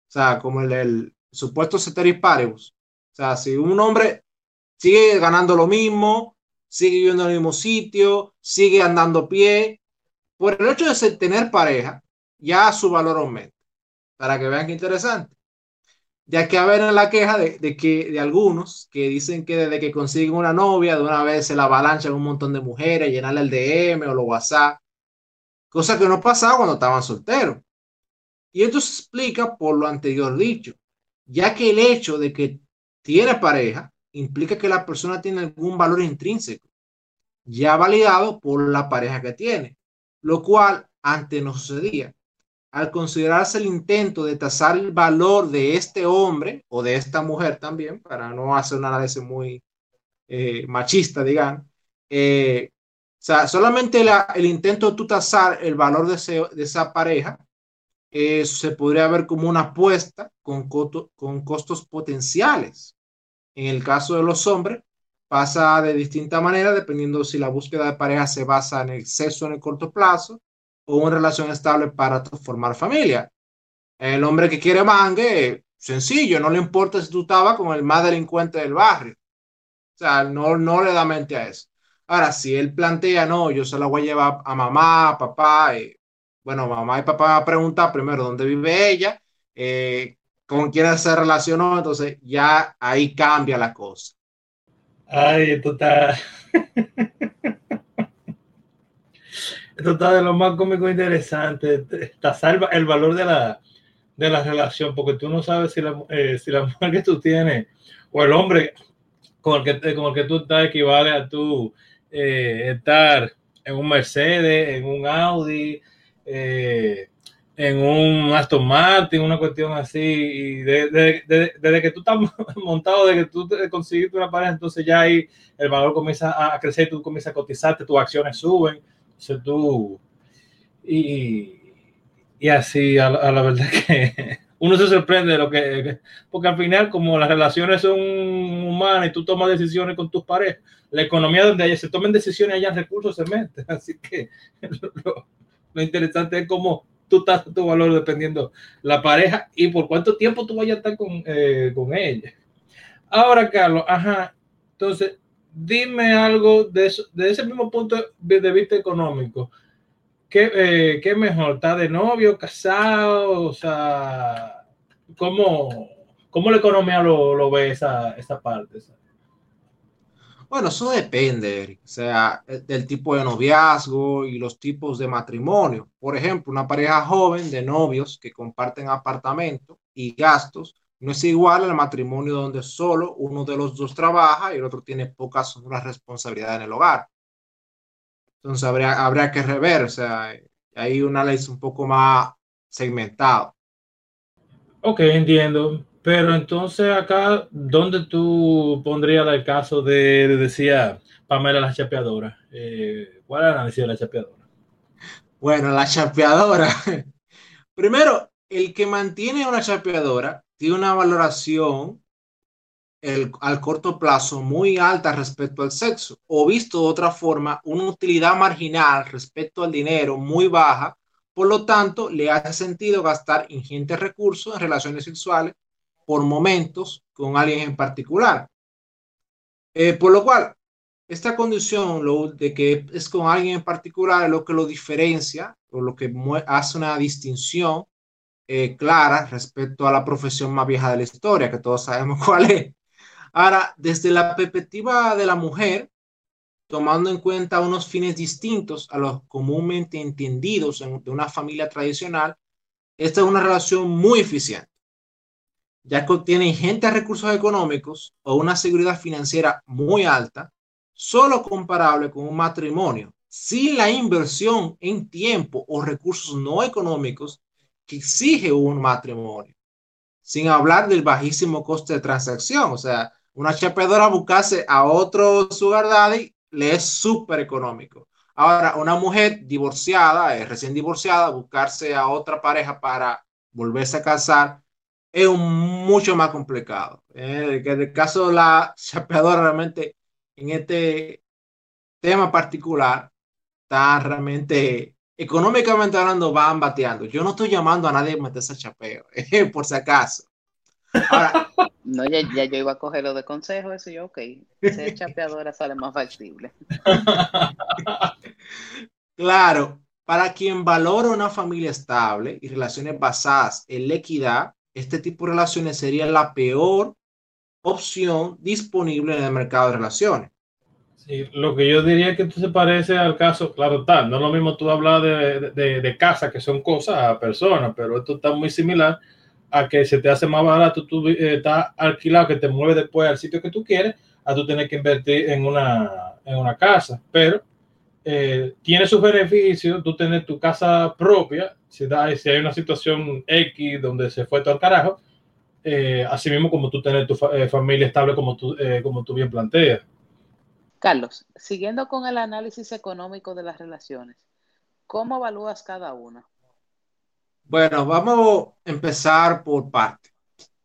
O sea, como el, supuesto ceteris paribus. O sea, si un hombre sigue ganando lo mismo, sigue viviendo en el mismo sitio, sigue andando a pie, por el hecho de tener pareja, ya su valor aumenta. Para que vean qué interesante ya que a ver la queja de, que de algunos que dicen que desde que consiguen una novia, de una vez se la avalanchan un montón de mujeres, llenarle el DM o los WhatsApp, cosa que no pasaba cuando estaban solteros. Y esto se explica por lo anterior dicho, ya que el hecho de que tiene pareja implica que la persona tiene algún valor intrínseco, ya validado por la pareja que tiene, lo cual antes no sucedía al considerarse el intento de tasar el valor de este hombre o de esta mujer también, para no hacer un análisis muy eh, machista, digan, eh, o sea, solamente el intento de tú tasar el valor de, esa pareja eh, se podría ver como una apuesta con, con costos potenciales. En el caso de los hombres, pasa de distinta manera dependiendo si la búsqueda de pareja se basa en el sexo en el corto plazo una relación estable para formar familia. El hombre que quiere mangue, sencillo, no le importa si tú estabas con el más delincuente del barrio. O sea, no, no le da mente a eso. Ahora, si él plantea, no, yo se la voy a llevar a mamá, papá, y, bueno, mamá y papá van a preguntar primero dónde vive ella, eh, con quién se relacionó, entonces ya ahí cambia la cosa. Ay, esto está. Esto está de lo más cómico e interesante. Salva el valor de la, de la relación, porque tú no sabes si la, eh, si la mujer que tú tienes o el hombre con el que, con el que tú estás equivale a tú eh, estar en un Mercedes, en un Audi, eh, en un Aston Martin, una cuestión así. Y desde de, que tú estás montado, de que tú conseguiste una pareja, entonces ya ahí el valor comienza a crecer, tú comienzas a cotizarte, tus acciones suben tú, y, y así, a, la verdad que uno se sorprende de lo que, porque al final, como las relaciones son humanas y tú tomas decisiones con tus parejas, la economía donde se tomen decisiones, hayan recursos, se mete. Así que lo, interesante es cómo tú estás tu valor dependiendo la pareja y por cuánto tiempo tú vayas a estar con, eh, con ella. Ahora, Carlos, ajá, entonces, dime algo de, eso, de ese mismo punto de vista económico. ¿Qué, eh, mejor? ¿Está de novio, casado? O sea, ¿cómo, ¿Cómo la economía lo, lo ve esa, esa parte? Bueno, eso depende, Eric. O sea, del tipo de noviazgo y los tipos de matrimonio. Por ejemplo, una pareja joven de novios que comparten apartamento y gastos no es igual al matrimonio donde solo uno de los dos trabaja y el otro tiene pocas responsabilidades en el hogar. Entonces habría, habría que rever, o sea, hay un análisis un poco más segmentado. Ok, entiendo. Pero entonces acá, ¿dónde tú pondrías el caso de, decía Pamela la chapeadora? Eh, ¿Cuál es el análisis de la chapeadora? Bueno, la chapeadora. Primero, el que mantiene una chapeadora tiene una valoración al corto plazo muy alta respecto al sexo, o visto de otra forma, una utilidad marginal respecto al dinero muy baja, por lo tanto, le hace sentido gastar ingentes recursos en relaciones sexuales por momentos con alguien en particular. Eh, por lo cual, esta condición de que es con alguien en particular es lo que lo diferencia o lo que hace una distinción eh, clara respecto a la profesión más vieja de la historia, que todos sabemos cuál es. Ahora, desde la perspectiva de la mujer, tomando en cuenta unos fines distintos a los comúnmente entendidos en, de una familia tradicional, esta es una relación muy eficiente ya que obtiene ingentes recursos económicos o una seguridad financiera muy alta, solo comparable con un matrimonio, sin la inversión en tiempo o recursos no económicos exige un matrimonio, sin hablar del bajísimo coste de transacción, o sea, una chapeadora buscarse a otro sugar daddy le es súper económico. Ahora, una mujer divorciada, eh, recién divorciada, buscarse a otra pareja para volverse a casar, es mucho más complicado. Eh, en el caso de la chapeadora, realmente en este tema particular, está realmente económicamente hablando, van bateando. Yo no estoy llamando a nadie a meterse a chapeo, eh, por si acaso. no, ya, ya, yo iba a coger lo de consejo, eso yo, ok. Ser chapeadora sale más factible. claro, para quien valora una familia estable y relaciones basadas en la equidad, este tipo de relaciones sería la peor opción disponible en el mercado de relaciones. Sí, lo que yo diría que esto se parece al caso, claro está, no es lo mismo tú hablar de, de, de casa, que son cosas a personas, pero esto está muy similar a que se te hace más barato, tú eh, estás alquilado, que te mueves después al sitio que tú quieres, a tú tener que invertir en una, en una casa, pero eh, tiene sus beneficios, tú tienes tu casa propia, si, da, si hay una situación X donde se fue todo al carajo, eh, así mismo como tú tener tu eh, familia estable como tú, eh, como tú bien planteas. Carlos, siguiendo con el análisis económico de las relaciones, ¿cómo evalúas cada una? Bueno, vamos a empezar por parte.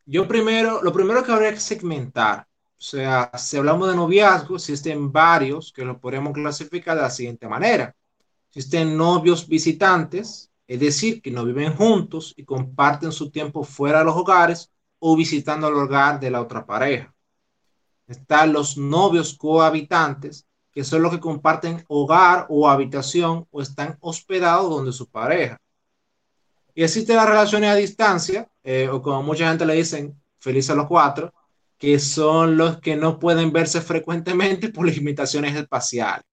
Yo primero, lo primero que habría que segmentar, o sea, si hablamos de noviazgo, existen varios que lo podemos clasificar de la siguiente manera. Existen novios visitantes, es decir, que no viven juntos y comparten su tiempo fuera de los hogares o visitando el hogar de la otra pareja. Están los novios cohabitantes, que son los que comparten hogar o habitación o están hospedados donde su pareja. Y existen las relaciones a distancia, eh, o como mucha gente le dicen, felices a los cuatro, que son los que no pueden verse frecuentemente por limitaciones espaciales.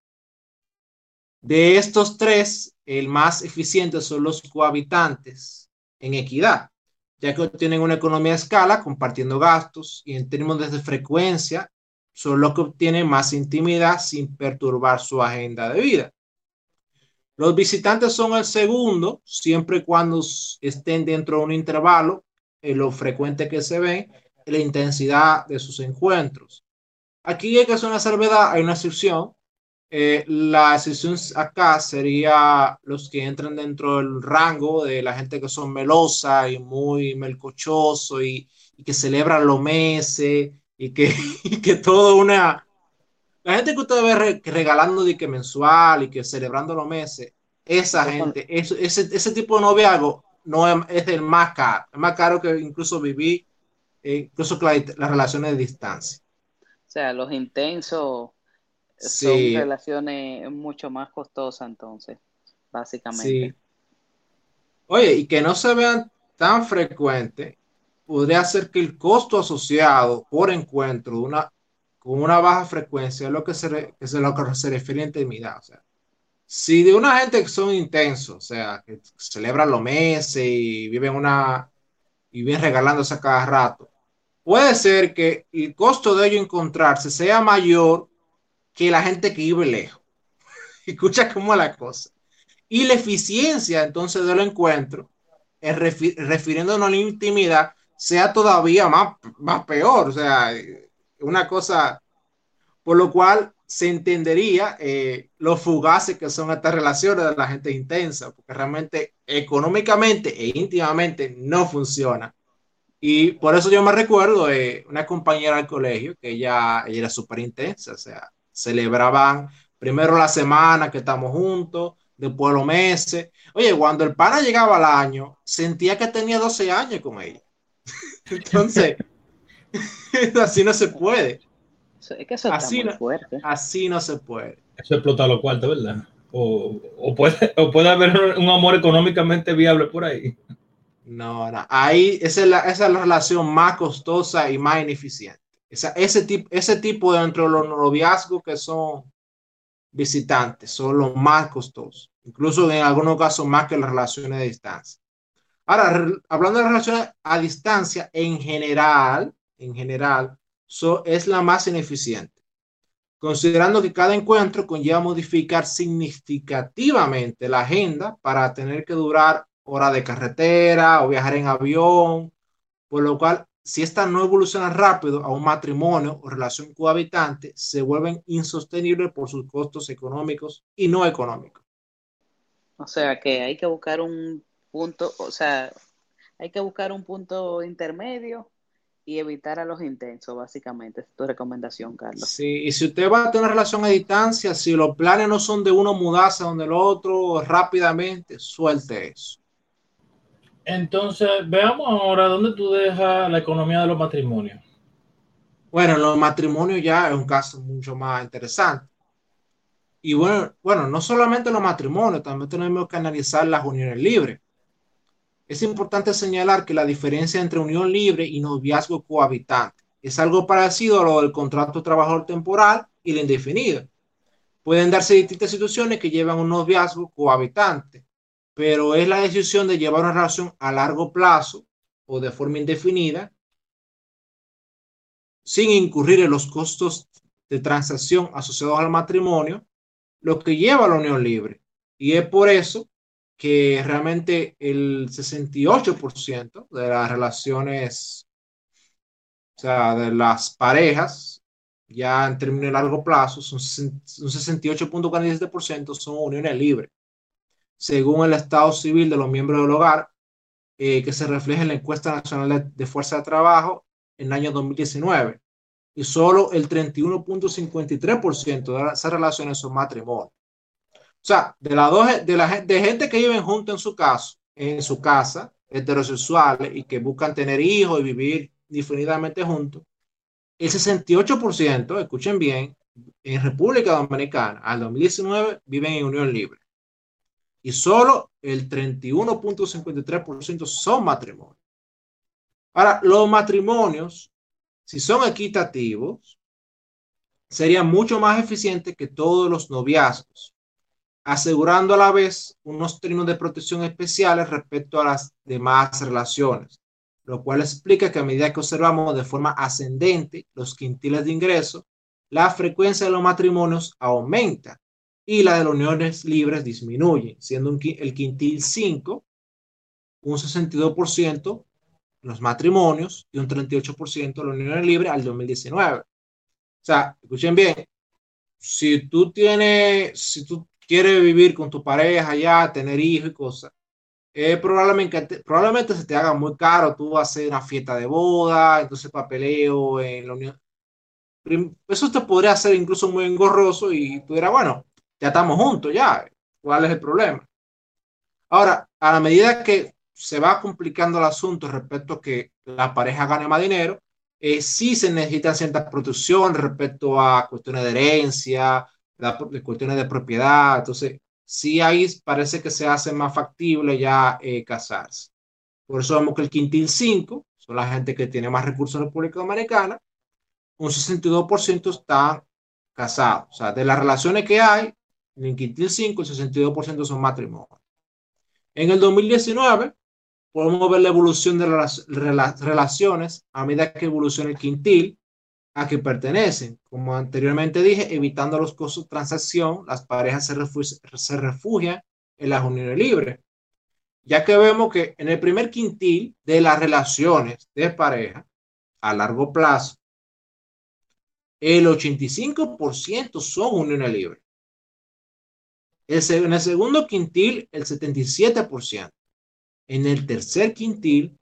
De estos tres, el más eficiente son los cohabitantes en equidad, ya que tienen una economía a escala compartiendo gastos y en términos de frecuencia son los que obtienen más intimidad sin perturbar su agenda de vida. Los visitantes son el segundo, siempre y cuando estén dentro de un intervalo, en lo frecuente que se ven, en la intensidad de sus encuentros. Aquí hay que hacer una salvedad, hay una excepción, eh, la excepción acá sería los que entran dentro del rango de la gente que son melosa y muy melcochoso y, que celebran los meses y que, y que todo una... La gente que usted ve regalando de que mensual y que celebrando los meses, esa gente, ese, ese tipo de noviazgo no es, es, el más caro, es más caro que incluso vivir, eh, incluso las relaciones de distancia. O sea, los intensos son relaciones mucho más costosas entonces, básicamente. Oye, y que no se vean tan frecuentes podría ser que el costo asociado por encuentro de una, con una baja frecuencia es lo que se, es lo que se refiere a intimidad. O sea, si de una gente que son intensos, o sea, que celebran los meses y viven una y viven regalándose a cada rato, puede ser que el costo de ello encontrarse sea mayor que la gente que vive lejos. Escucha cómo la cosa. Y la eficiencia entonces del encuentro, refiriéndonos a la intimidad, sea todavía más, más peor. O sea, una cosa, por lo cual se entendería eh, los fugaces que son estas relaciones de la gente intensa, porque realmente económicamente e íntimamente no funciona. Y por eso yo me recuerdo de una compañera del colegio que ella era súper intensa, o sea, celebraban primero la semana que estamos juntos, después los meses. Oye, cuando el pana llegaba al año, sentía que tenía 12 años con ella. Entonces, así no se puede. Es que eso así, está no, fuerte. así no se puede. Eso explota los cuartos, ¿verdad? O, o, puede, o puede haber un amor económicamente viable por ahí. No, no. Ahí esa es, la, esa es la relación más costosa y más ineficiente. Esa, ese, tipo, ese tipo de los noviazgos que son visitantes son los más costosos, incluso en algunos casos más que las relaciones de distancia. Ahora, hablando de relaciones a distancia, en general, en general, so, es la más ineficiente, considerando que cada encuentro conlleva modificar significativamente la agenda para tener que durar hora de carretera o viajar en avión, por lo cual si esta no evoluciona rápido a un matrimonio o relación cohabitante, se vuelven insostenibles por sus costos económicos y no económicos. O sea que hay que buscar un punto, o sea, hay que buscar un punto intermedio y evitar a los intensos, básicamente. Es tu recomendación, Carlos. Sí, y si usted va a tener relación a distancia, si los planes no son de uno mudarse donde el otro rápidamente, suelte eso. Entonces, veamos ahora dónde tú dejas la economía de los matrimonios. Bueno, los matrimonios ya es un caso mucho más interesante. Y bueno, bueno, no solamente los matrimonios, también tenemos que analizar las uniones libres. Es importante señalar que la diferencia entre unión libre y noviazgo cohabitante es algo parecido a lo del contrato trabajador temporal y la indefinida. Pueden darse distintas situaciones que llevan un noviazgo cohabitante, pero es la decisión de llevar una relación a largo plazo o de forma indefinida sin incurrir en los costos de transacción asociados al matrimonio, lo que lleva a la unión libre. Y es por eso que realmente el 68% de las relaciones, o sea, de las parejas, ya en términos de largo plazo, son un 68.47% son uniones libres según el estado civil de los miembros del hogar, eh, que se refleja en la encuesta nacional de, fuerza de trabajo en el año 2019. Y solo el 31.53% de esas relaciones son matrimonios. O sea, de, la dos, de, la, de gente que viven juntos en su caso, en su casa, heterosexuales y que buscan tener hijos y vivir indefinidamente juntos, el 68%, escuchen bien, en República Dominicana al 2019 viven en unión libre y solo el 31.53% son matrimonios. Ahora, los matrimonios, si son equitativos, serían mucho más eficientes que todos los noviazgos, asegurando a la vez unos términos de protección especiales respecto a las demás relaciones, lo cual explica que a medida que observamos de forma ascendente los quintiles de ingreso, la frecuencia de los matrimonios aumenta y la de las uniones libres disminuye, siendo el quintil 5, un 62% los matrimonios y un 38% de las uniones libres al 2019. O sea, escuchen bien, si tú tienes, si tú quieres vivir con tu pareja ya, tener hijos y cosas, eh, probablemente, probablemente se te haga muy caro, tú vas a hacer una fiesta de boda, entonces papeleo en la unión. Eso te podría hacer incluso muy engorroso y tú dirás, bueno, ya estamos juntos, ya. ¿Cuál es el problema? Ahora, a la medida que se va complicando el asunto respecto a que la pareja gane más dinero, eh, sí se necesita cierta protección respecto a cuestiones de herencia, cuestiones de propiedad. Entonces, sí ahí parece que se hace más factible ya eh, casarse. Por eso vemos que el quintil 5 son la gente que tiene más recursos en la República Dominicana, un 62% están casados. O sea, de las relaciones que hay, en quintil 5, el 62% son matrimonios. En el 2019, podemos ver la evolución de las relaciones a medida que evoluciona el quintil a que pertenecen. Como anteriormente dije, evitando los costos de transacción, las parejas se, se refugian en las uniones libres, ya que vemos que en el primer quintil de las relaciones de pareja a largo plazo, el 85% son uniones libres. En el segundo quintil, el 77%. En el tercer quintil,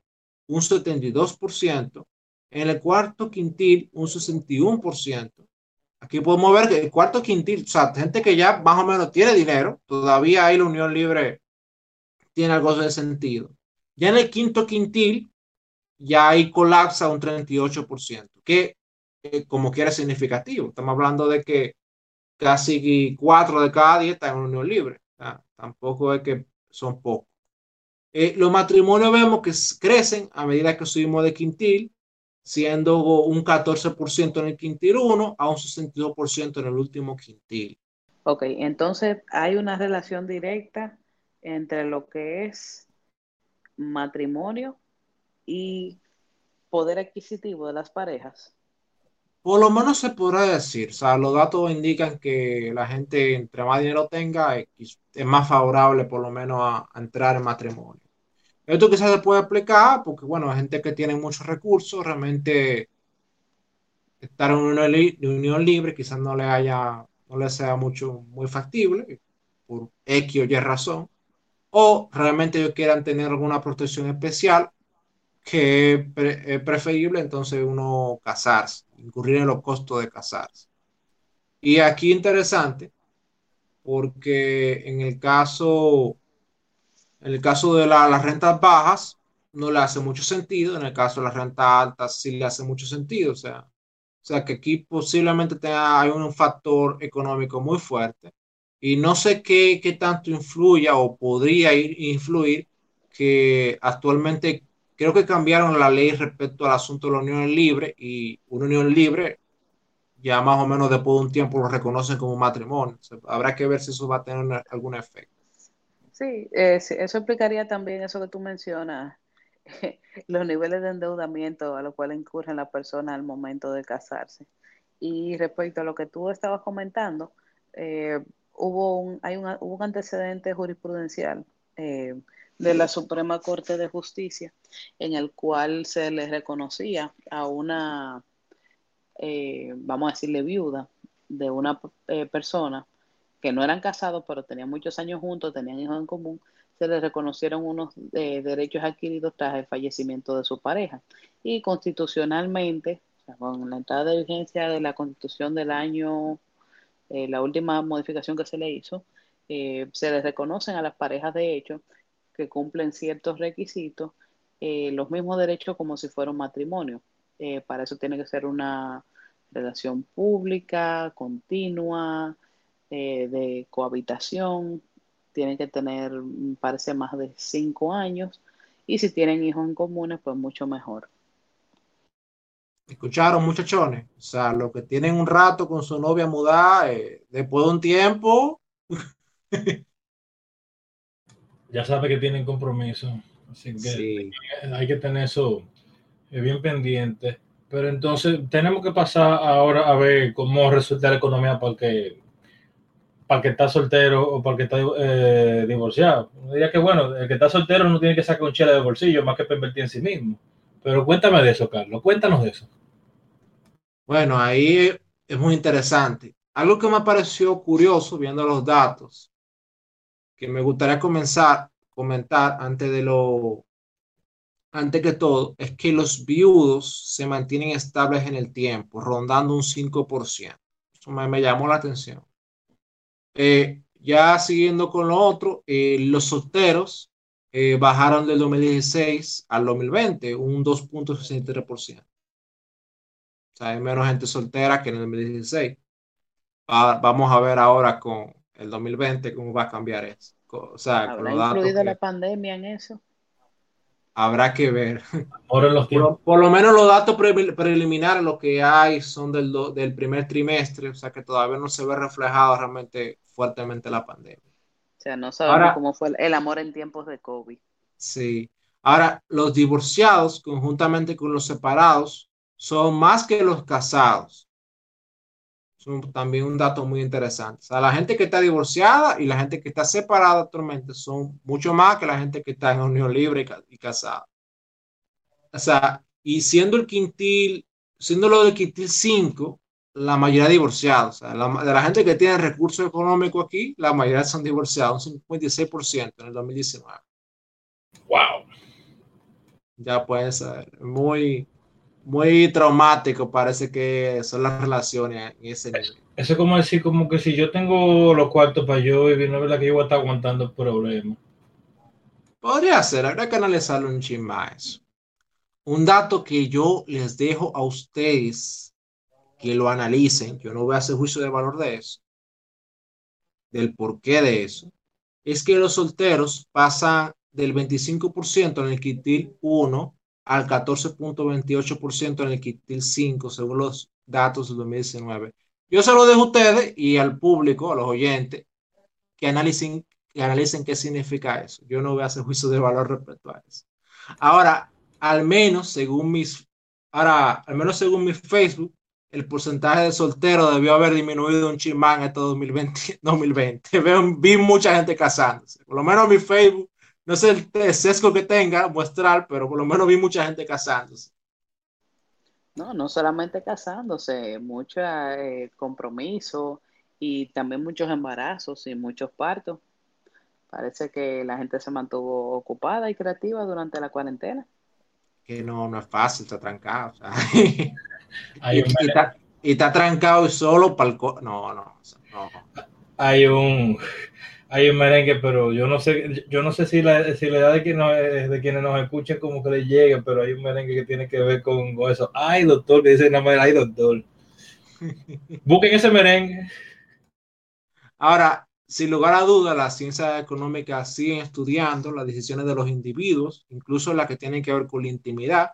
un 72%. En el cuarto quintil, un 61%. Aquí podemos ver que el cuarto quintil, o sea, gente que ya más o menos tiene dinero, todavía hay la unión libre, tiene algo de sentido. Ya en el quinto quintil, ya hay colapsa un 38%, que eh, como quiera es significativo. Estamos hablando de que casi cuatro de cada diez están en unión libre. tampoco es que son pocos. Eh, los matrimonios vemos que crecen a medida que subimos de quintil, siendo un 14% en el quintil 1 a un 62% en el último quintil. Ok, entonces hay una relación directa entre lo que es matrimonio y poder adquisitivo de las parejas. Por lo menos se podrá decir, o sea, los datos indican que la gente entre más dinero tenga es más favorable por lo menos a, entrar en matrimonio. Esto quizás se puede explicar porque, bueno, hay gente que tiene muchos recursos, realmente estar en una unión libre quizás no le haya, no le sea mucho, muy factible por X o Y razón, o realmente ellos quieran tener alguna protección especial que es preferible entonces uno casarse incurrir en los costos de casarse. Y aquí interesante, porque en el caso, en el caso de las rentas bajas, no le hace mucho sentido, en el caso de las rentas altas sí le hace mucho sentido, o sea, o sea que aquí posiblemente tenga, hay un factor económico muy fuerte y no sé qué, qué tanto influya o podría ir, influir que actualmente creo que cambiaron la ley respecto al asunto de la unión libre y una unión libre ya más o menos después de un tiempo lo reconocen como matrimonio. habrá que ver si eso va a tener algún efecto. Sí, eso explicaría también eso que tú mencionas, los niveles de endeudamiento a los cuales incurren las personas al momento de casarse. Y respecto a lo que tú estabas comentando, eh, hubo, un, hay un, hubo un antecedente jurisprudencial eh, de la Suprema Corte de Justicia, en el cual se le reconocía a una, eh, vamos a decirle, viuda de una eh, persona que no eran casados, pero tenían muchos años juntos, tenían hijos en común, se les reconocieron unos eh, derechos adquiridos tras el fallecimiento de su pareja. Y constitucionalmente, con la entrada de vigencia de la constitución del año, la última modificación que se le hizo, se les reconocen a las parejas de hecho que cumplen ciertos requisitos, eh, los mismos derechos como si fuera un matrimonio. Eh, para eso tiene que ser una relación pública, continua, eh, de cohabitación, tienen que tener, parece, más de cinco años, y si tienen hijos en comunes, pues mucho mejor. Escucharon, muchachones. O sea, los que tienen un rato con su novia mudada, después de un tiempo, ya sabe que tienen compromiso. Así que hay que tener eso eh, bien pendiente. Pero entonces tenemos que pasar ahora a ver cómo resulta la economía para que, para que está soltero o para que está eh, divorciado. diría que bueno, el que está soltero no tiene que sacar un chela de bolsillo más que para invertir en sí mismo. Pero cuéntame de eso, Carlos. Cuéntanos de eso. Bueno, ahí es muy interesante. Algo que me pareció curioso viendo los datos que me gustaría comenzar, comentar antes de lo, antes que todo, es que los viudos se mantienen estables en el tiempo, rondando un 5%. Eso me, llamó la atención. Eh, ya siguiendo con lo otro, eh, los solteros eh, bajaron del 2016 al 2020, un 2.63%. O sea, hay menos gente soltera que en el 2016. Ah, vamos a ver ahora con, el 2020, cómo va a cambiar eso. O sea, ¿Habrá influido la pandemia en eso? habrá que ver. los por, por, lo menos los datos pre preliminares, lo que hay son del, del primer trimestre, o sea que todavía no se ve reflejado realmente fuertemente la pandemia. O sea, no sabemos cómo fue el amor en tiempos de COVID. Sí. Ahora, los divorciados, conjuntamente con los separados, son más que los casados. Es también un dato muy interesante. O sea, la gente que está divorciada y la gente que está separada actualmente son mucho más que la gente que está en unión libre y, casada. O sea, y siendo el quintil, siendo lo del quintil 5, la mayoría divorciados. O sea, de la gente que tiene recursos económicos aquí, la mayoría son divorciados, un 56% en el 2019. Wow. Ya puede ser muy, muy traumático parece que son las relaciones en ese nivel. Eso es como decir, como que si yo tengo los cuartos para yo vivir, no es verdad que yo voy a estar aguantando el problema. Podría ser, habrá que analizarlo un chin más. Un dato que yo les dejo a ustedes que lo analicen, yo no voy a hacer juicio de valor de eso, del porqué de eso, es que los solteros pasan del 25% en el quitil 1 al 14.28% en el quitil 5, según los datos del 2019. Yo se lo dejo a ustedes y al público, a los oyentes, que analicen, que analicen qué significa eso. Yo no voy a hacer juicio de valor respecto a eso. Ahora, al menos según mis, ahora, al menos según mi Facebook, el porcentaje de solteros debió haber disminuido un chimán este 2020. 2020. Veo, vi mucha gente casándose. Por lo menos mi Facebook no sé el sesgo que tenga muestral, pero por lo menos vi mucha gente casándose. No, no solamente casándose, mucho eh, compromiso y también muchos embarazos y muchos partos. Parece que la gente se mantuvo ocupada y creativa durante la cuarentena. Que no, no es fácil, está trancado. y, está, trancado y solo para el... no, no, no. Hay un hay un merengue, pero yo no sé, yo no sé si la, si la edad de, quien de quienes nos escuchan como que le llegue, pero hay un merengue que tiene que ver con, eso. Ay, doctor, que dice nada más, ay, doctor. Busquen ese merengue. Ahora, sin lugar a dudas, las ciencias económicas siguen estudiando las decisiones de los individuos, incluso las que tienen que ver con la intimidad.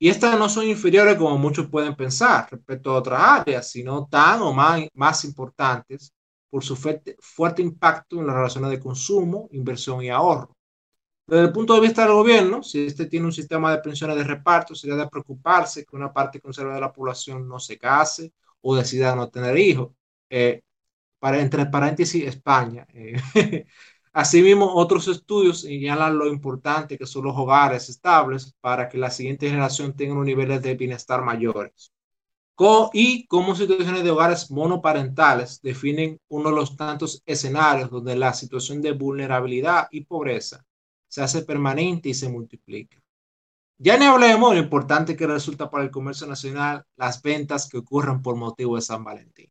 Y estas no son inferiores como muchos pueden pensar respecto a otras áreas, sino tan o más, más importantes por su fuerte, impacto en las relaciones de consumo, inversión y ahorro. Desde el punto de vista del gobierno, si este tiene un sistema de pensiones de reparto, sería de preocuparse que una parte conservadora de la población no se case o decida no tener hijos. Eh, para, entre paréntesis, España. Eh, asimismo, otros estudios señalan lo importante que son los hogares estables para que la siguiente generación tenga unos niveles de bienestar mayores y cómo situaciones de hogares monoparentales definen uno de los tantos escenarios donde la situación de vulnerabilidad y pobreza se hace permanente y se multiplica. Ya ni hablemos de lo importante que resulta para el comercio nacional las ventas que ocurren por motivo de San Valentín.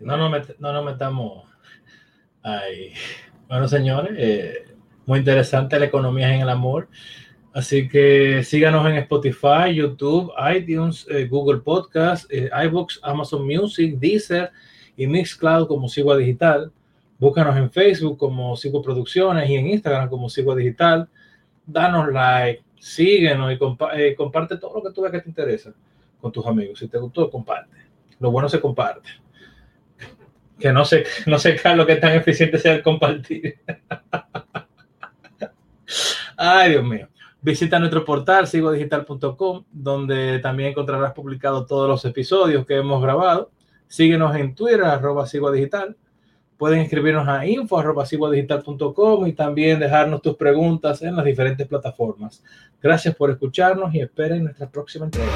no, nos metamos ahí. Bueno, señores, eh, muy interesante la economía en el amor. Así que síganos en Spotify, YouTube, iTunes, eh, Google Podcast, eh, iBooks, Amazon Music, Deezer y Mixcloud como Sigua Digital. Búscanos en Facebook como Sigua Producciones y en Instagram como Sigua Digital. Danos like, síguenos y eh, comparte todo lo que tú veas que te interesa con tus amigos. Si te gustó, comparte. Lo bueno se comparte. Que no sé, no sé lo que tan eficiente sea el compartir. Ay, Dios mío. Visita nuestro portal sigodigital.com, donde también encontrarás publicados todos los episodios que hemos grabado. Síguenos en Twitter, arroba sigodigital. Pueden escribirnos a info arroba y también dejarnos tus preguntas en las diferentes plataformas. Gracias por escucharnos y esperen nuestra próxima entrega.